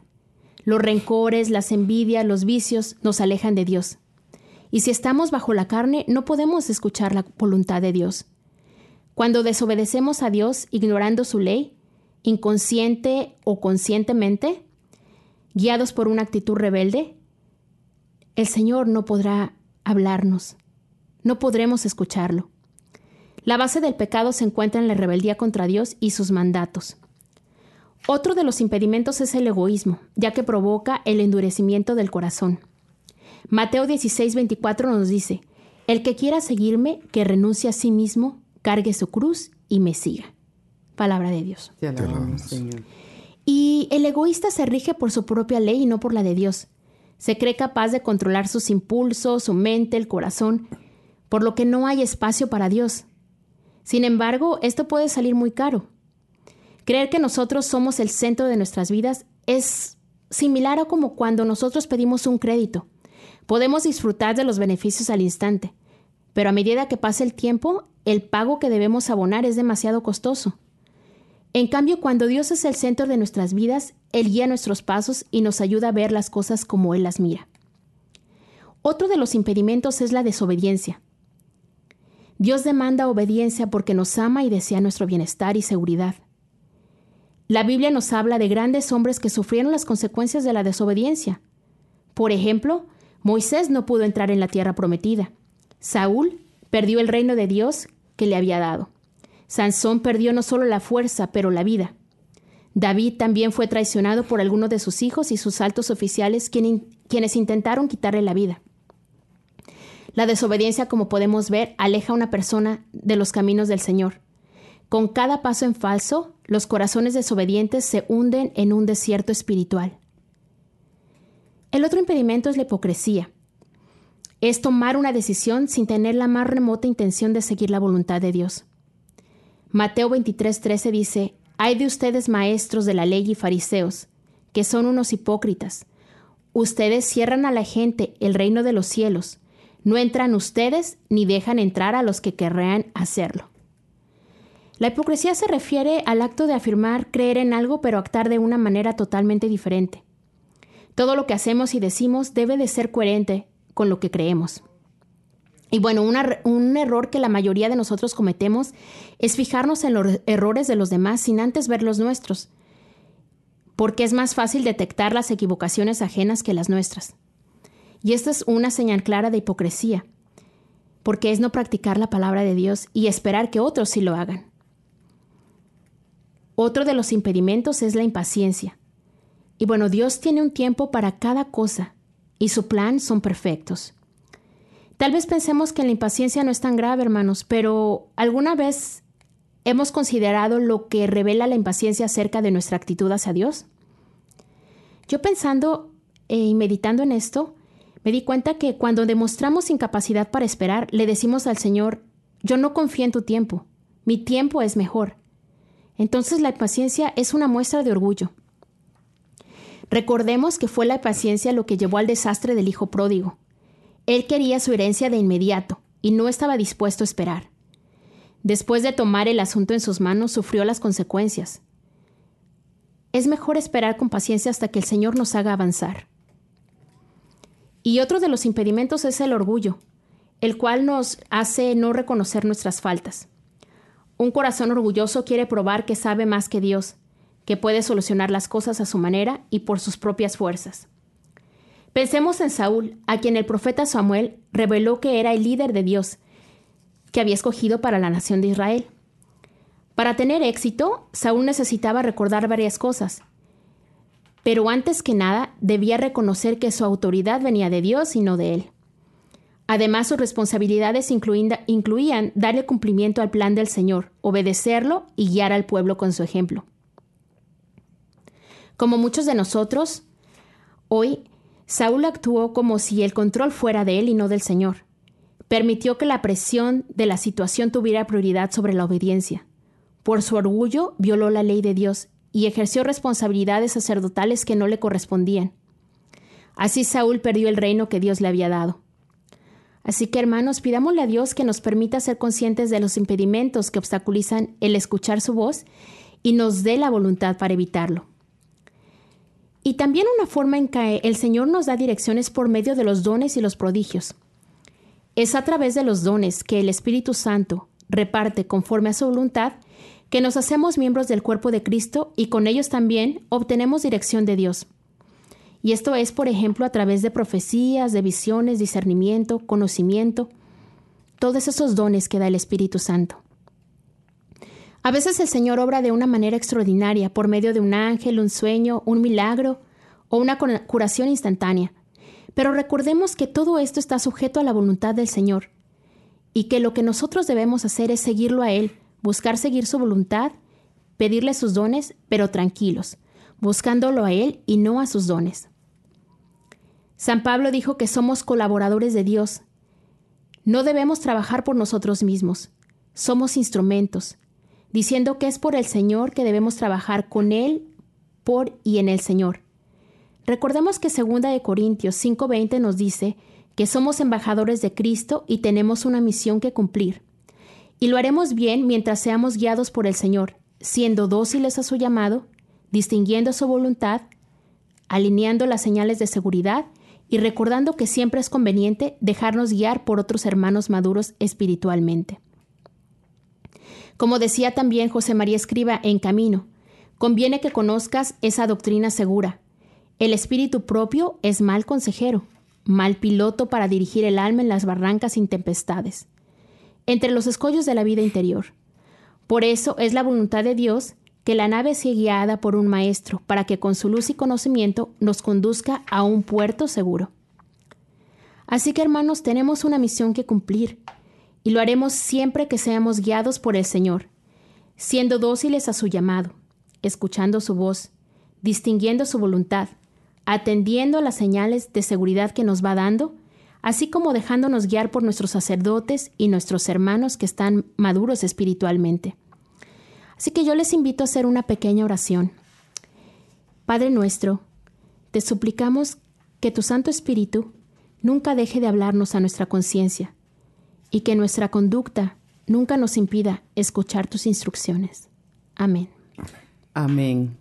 Los rencores, las envidias, los vicios nos alejan de Dios. Y si estamos bajo la carne, no podemos escuchar la voluntad de Dios. Cuando desobedecemos a Dios ignorando su ley, inconsciente o conscientemente, guiados por una actitud rebelde, el Señor no podrá hablarnos, no podremos escucharlo. La base del pecado se encuentra en la rebeldía contra Dios y sus mandatos. Otro de los impedimentos es el egoísmo, ya que provoca el endurecimiento del corazón. Mateo 16, 24 nos dice, El que quiera seguirme, que renuncie a sí mismo, cargue su cruz y me siga. Palabra de Dios. Y el egoísta se rige por su propia ley y no por la de Dios. Se cree capaz de controlar sus impulsos, su mente, el corazón, por lo que no hay espacio para Dios. Sin embargo, esto puede salir muy caro. Creer que nosotros somos el centro de nuestras vidas es similar a como cuando nosotros pedimos un crédito. Podemos disfrutar de los beneficios al instante, pero a medida que pasa el tiempo, el pago que debemos abonar es demasiado costoso. En cambio, cuando Dios es el centro de nuestras vidas, Él guía nuestros pasos y nos ayuda a ver las cosas como Él las mira. Otro de los impedimentos es la desobediencia. Dios demanda obediencia porque nos ama y desea nuestro bienestar y seguridad. La Biblia nos habla de grandes hombres que sufrieron las consecuencias de la desobediencia. Por ejemplo, Moisés no pudo entrar en la tierra prometida. Saúl perdió el reino de Dios que le había dado. Sansón perdió no solo la fuerza, pero la vida. David también fue traicionado por algunos de sus hijos y sus altos oficiales quienes intentaron quitarle la vida. La desobediencia, como podemos ver, aleja a una persona de los caminos del Señor. Con cada paso en falso, los corazones desobedientes se hunden en un desierto espiritual. El otro impedimento es la hipocresía. Es tomar una decisión sin tener la más remota intención de seguir la voluntad de Dios. Mateo 23:13 dice, Hay de ustedes maestros de la ley y fariseos, que son unos hipócritas. Ustedes cierran a la gente el reino de los cielos, no entran ustedes ni dejan entrar a los que querrán hacerlo. La hipocresía se refiere al acto de afirmar creer en algo pero actuar de una manera totalmente diferente. Todo lo que hacemos y decimos debe de ser coherente con lo que creemos. Y bueno, un error que la mayoría de nosotros cometemos es fijarnos en los errores de los demás sin antes ver los nuestros, porque es más fácil detectar las equivocaciones ajenas que las nuestras. Y esta es una señal clara de hipocresía, porque es no practicar la palabra de Dios y esperar que otros sí lo hagan. Otro de los impedimentos es la impaciencia. Y bueno, Dios tiene un tiempo para cada cosa y su plan son perfectos. Tal vez pensemos que la impaciencia no es tan grave, hermanos, pero ¿alguna vez hemos considerado lo que revela la impaciencia acerca de nuestra actitud hacia Dios? Yo pensando eh, y meditando en esto, me di cuenta que cuando demostramos incapacidad para esperar, le decimos al Señor, yo no confío en tu tiempo, mi tiempo es mejor. Entonces la impaciencia es una muestra de orgullo. Recordemos que fue la impaciencia lo que llevó al desastre del hijo pródigo. Él quería su herencia de inmediato y no estaba dispuesto a esperar. Después de tomar el asunto en sus manos, sufrió las consecuencias. Es mejor esperar con paciencia hasta que el Señor nos haga avanzar. Y otro de los impedimentos es el orgullo, el cual nos hace no reconocer nuestras faltas. Un corazón orgulloso quiere probar que sabe más que Dios, que puede solucionar las cosas a su manera y por sus propias fuerzas. Pensemos en Saúl, a quien el profeta Samuel reveló que era el líder de Dios, que había escogido para la nación de Israel. Para tener éxito, Saúl necesitaba recordar varias cosas, pero antes que nada debía reconocer que su autoridad venía de Dios y no de él. Además, sus responsabilidades incluían darle cumplimiento al plan del Señor, obedecerlo y guiar al pueblo con su ejemplo. Como muchos de nosotros, hoy Saúl actuó como si el control fuera de él y no del Señor. Permitió que la presión de la situación tuviera prioridad sobre la obediencia. Por su orgullo violó la ley de Dios y ejerció responsabilidades sacerdotales que no le correspondían. Así Saúl perdió el reino que Dios le había dado. Así que hermanos, pidámosle a Dios que nos permita ser conscientes de los impedimentos que obstaculizan el escuchar su voz y nos dé la voluntad para evitarlo. Y también una forma en que el Señor nos da direcciones por medio de los dones y los prodigios. Es a través de los dones que el Espíritu Santo reparte conforme a su voluntad que nos hacemos miembros del cuerpo de Cristo y con ellos también obtenemos dirección de Dios. Y esto es, por ejemplo, a través de profecías, de visiones, discernimiento, conocimiento, todos esos dones que da el Espíritu Santo. A veces el Señor obra de una manera extraordinaria por medio de un ángel, un sueño, un milagro o una curación instantánea. Pero recordemos que todo esto está sujeto a la voluntad del Señor y que lo que nosotros debemos hacer es seguirlo a Él, buscar seguir su voluntad, pedirle sus dones, pero tranquilos, buscándolo a Él y no a sus dones. San Pablo dijo que somos colaboradores de Dios. No debemos trabajar por nosotros mismos, somos instrumentos, diciendo que es por el Señor que debemos trabajar con Él, por y en el Señor. Recordemos que 2 de Corintios 5:20 nos dice que somos embajadores de Cristo y tenemos una misión que cumplir. Y lo haremos bien mientras seamos guiados por el Señor, siendo dóciles a su llamado, distinguiendo su voluntad, alineando las señales de seguridad y recordando que siempre es conveniente dejarnos guiar por otros hermanos maduros espiritualmente. Como decía también José María Escriba en Camino, conviene que conozcas esa doctrina segura. El espíritu propio es mal consejero, mal piloto para dirigir el alma en las barrancas sin tempestades, entre los escollos de la vida interior. Por eso es la voluntad de Dios que la nave sea guiada por un maestro para que con su luz y conocimiento nos conduzca a un puerto seguro. Así que hermanos, tenemos una misión que cumplir y lo haremos siempre que seamos guiados por el Señor, siendo dóciles a su llamado, escuchando su voz, distinguiendo su voluntad, atendiendo las señales de seguridad que nos va dando, así como dejándonos guiar por nuestros sacerdotes y nuestros hermanos que están maduros espiritualmente. Así que yo les invito a hacer una pequeña oración. Padre nuestro, te suplicamos que tu Santo Espíritu nunca deje de hablarnos a nuestra conciencia y que nuestra conducta nunca nos impida escuchar tus instrucciones. Amén. Amén.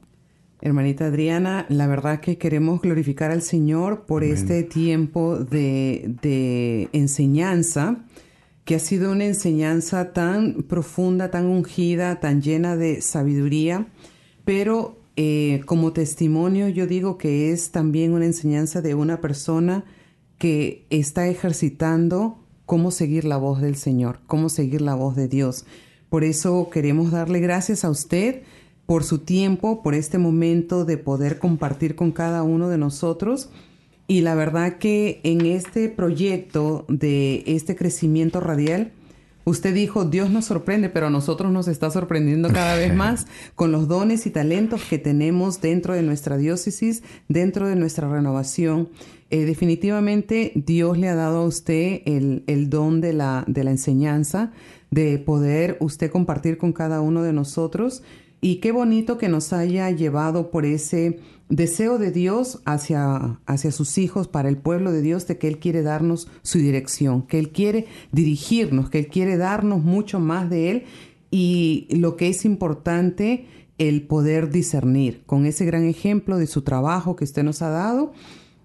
Hermanita Adriana, la verdad que queremos glorificar al Señor por este tiempo de, de enseñanza que ha sido una enseñanza tan profunda, tan ungida, tan llena de sabiduría, pero eh, como testimonio yo digo que es también una enseñanza de una persona que está ejercitando cómo seguir la voz del Señor, cómo seguir la voz de Dios. Por eso queremos darle gracias a usted por su tiempo, por este momento de poder compartir con cada uno de nosotros y la verdad que en este proyecto de este crecimiento radial, Usted dijo, Dios nos sorprende, pero a nosotros nos está sorprendiendo cada vez más con los dones y talentos que tenemos dentro de nuestra diócesis, dentro de nuestra renovación. Eh, definitivamente Dios le ha dado a usted el, el don de la, de la enseñanza, de poder usted compartir con cada uno de nosotros. Y qué bonito que nos haya llevado por ese deseo de Dios hacia, hacia sus hijos, para el pueblo de Dios, de que Él quiere darnos su dirección, que Él quiere dirigirnos, que Él quiere darnos mucho más de Él y lo que es importante, el poder discernir con ese gran ejemplo de su trabajo que usted nos ha dado,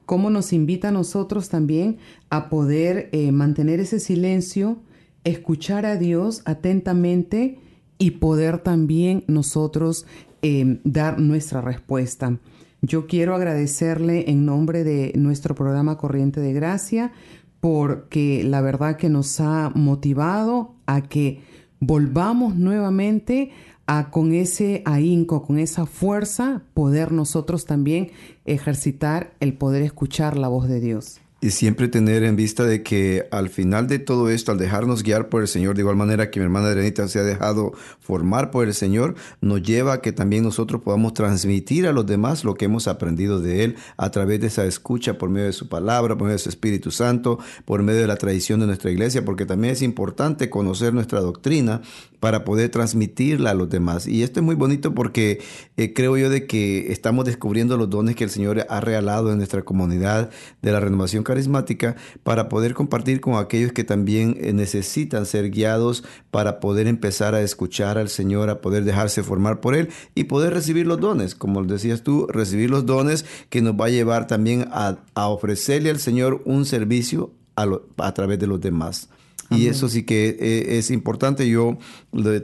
cómo nos invita a nosotros también a poder eh, mantener ese silencio, escuchar a Dios atentamente y poder también nosotros eh, dar nuestra respuesta. Yo quiero agradecerle en nombre de nuestro programa Corriente de Gracia porque la verdad que nos ha motivado a que volvamos nuevamente a con ese ahínco, con esa fuerza, poder nosotros también ejercitar el poder escuchar la voz de Dios. Y siempre tener en vista de que al final de todo esto, al dejarnos guiar por el Señor, de igual manera que mi hermana Adrenita se ha dejado formar por el Señor, nos lleva a que también nosotros podamos transmitir a los demás lo que hemos aprendido de Él a través de esa escucha por medio de su palabra, por medio de su Espíritu Santo, por medio de la tradición de nuestra iglesia, porque también es importante conocer nuestra doctrina para poder transmitirla a los demás. Y esto es muy bonito porque eh, creo yo de que estamos descubriendo los dones que el Señor ha regalado en nuestra comunidad de la renovación carismática para poder compartir con aquellos que también eh, necesitan ser guiados para poder empezar a escuchar al Señor, a poder dejarse formar por Él y poder recibir los dones, como decías tú, recibir los dones que nos va a llevar también a, ofrecerle al Señor un servicio a, a través de los demás. Y eso sí que eh, es importante. Yo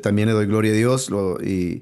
también le doy gloria a Dios y,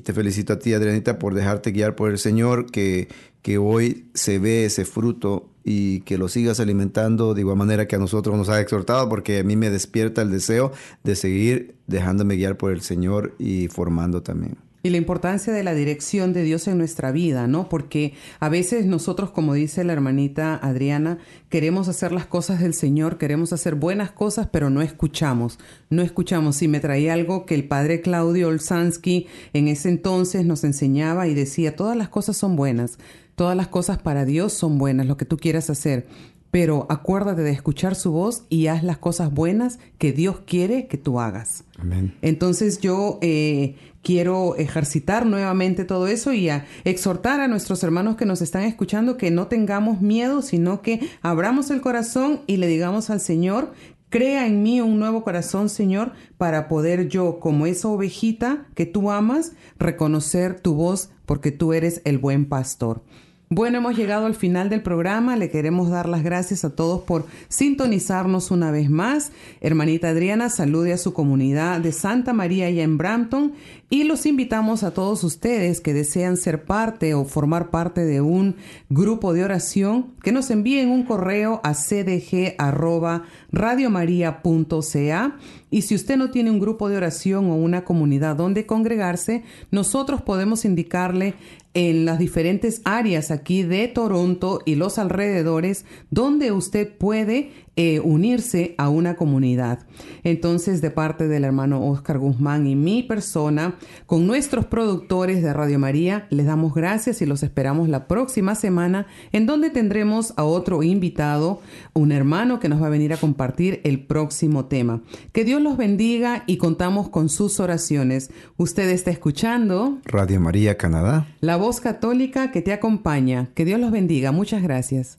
te felicito a ti, Adrianita, por dejarte guiar por el Señor, que, que hoy se ve ese fruto y que lo sigas alimentando de igual manera que a nosotros nos ha exhortado, porque a mí me despierta el deseo de seguir dejándome guiar por el Señor y formando también. Y la importancia de la dirección de Dios en nuestra vida, ¿no? Porque a veces nosotros, como dice la hermanita Adriana, queremos hacer las cosas del Señor, queremos hacer buenas cosas, pero no escuchamos, no escuchamos. Y me traía algo que el padre Claudio Olsansky en ese entonces nos enseñaba y decía, todas las cosas son buenas, todas las cosas para Dios son buenas, lo que tú quieras hacer pero acuérdate de escuchar su voz y haz las cosas buenas que Dios quiere que tú hagas. Amén. Entonces yo eh, quiero ejercitar nuevamente todo eso y exhortar a nuestros hermanos que nos están escuchando que no tengamos miedo, sino que abramos el corazón y le digamos al Señor, crea en mí un nuevo corazón, Señor, para poder yo, como esa ovejita que tú amas, reconocer tu voz porque tú eres el buen pastor. Bueno, hemos llegado al final del programa. Le queremos dar las gracias a todos por sintonizarnos una vez más. Hermanita Adriana, salude a su comunidad de Santa María y en Brampton y los invitamos a todos ustedes que desean ser parte o formar parte de un grupo de oración que nos envíen un correo a cdg@radiomaria.ca y si usted no tiene un grupo de oración o una comunidad donde congregarse, nosotros podemos indicarle en las diferentes áreas aquí de Toronto y los alrededores donde usted puede eh, unirse a una comunidad. Entonces, de parte del hermano Oscar Guzmán y mi persona, con nuestros productores de Radio María, les damos gracias y los esperamos la próxima semana, en donde tendremos a otro invitado, un hermano que nos va a venir a compartir el próximo tema. Que Dios los bendiga y contamos con sus oraciones. Usted está escuchando Radio María Canadá, la voz católica que te acompaña. Que Dios los bendiga. Muchas gracias.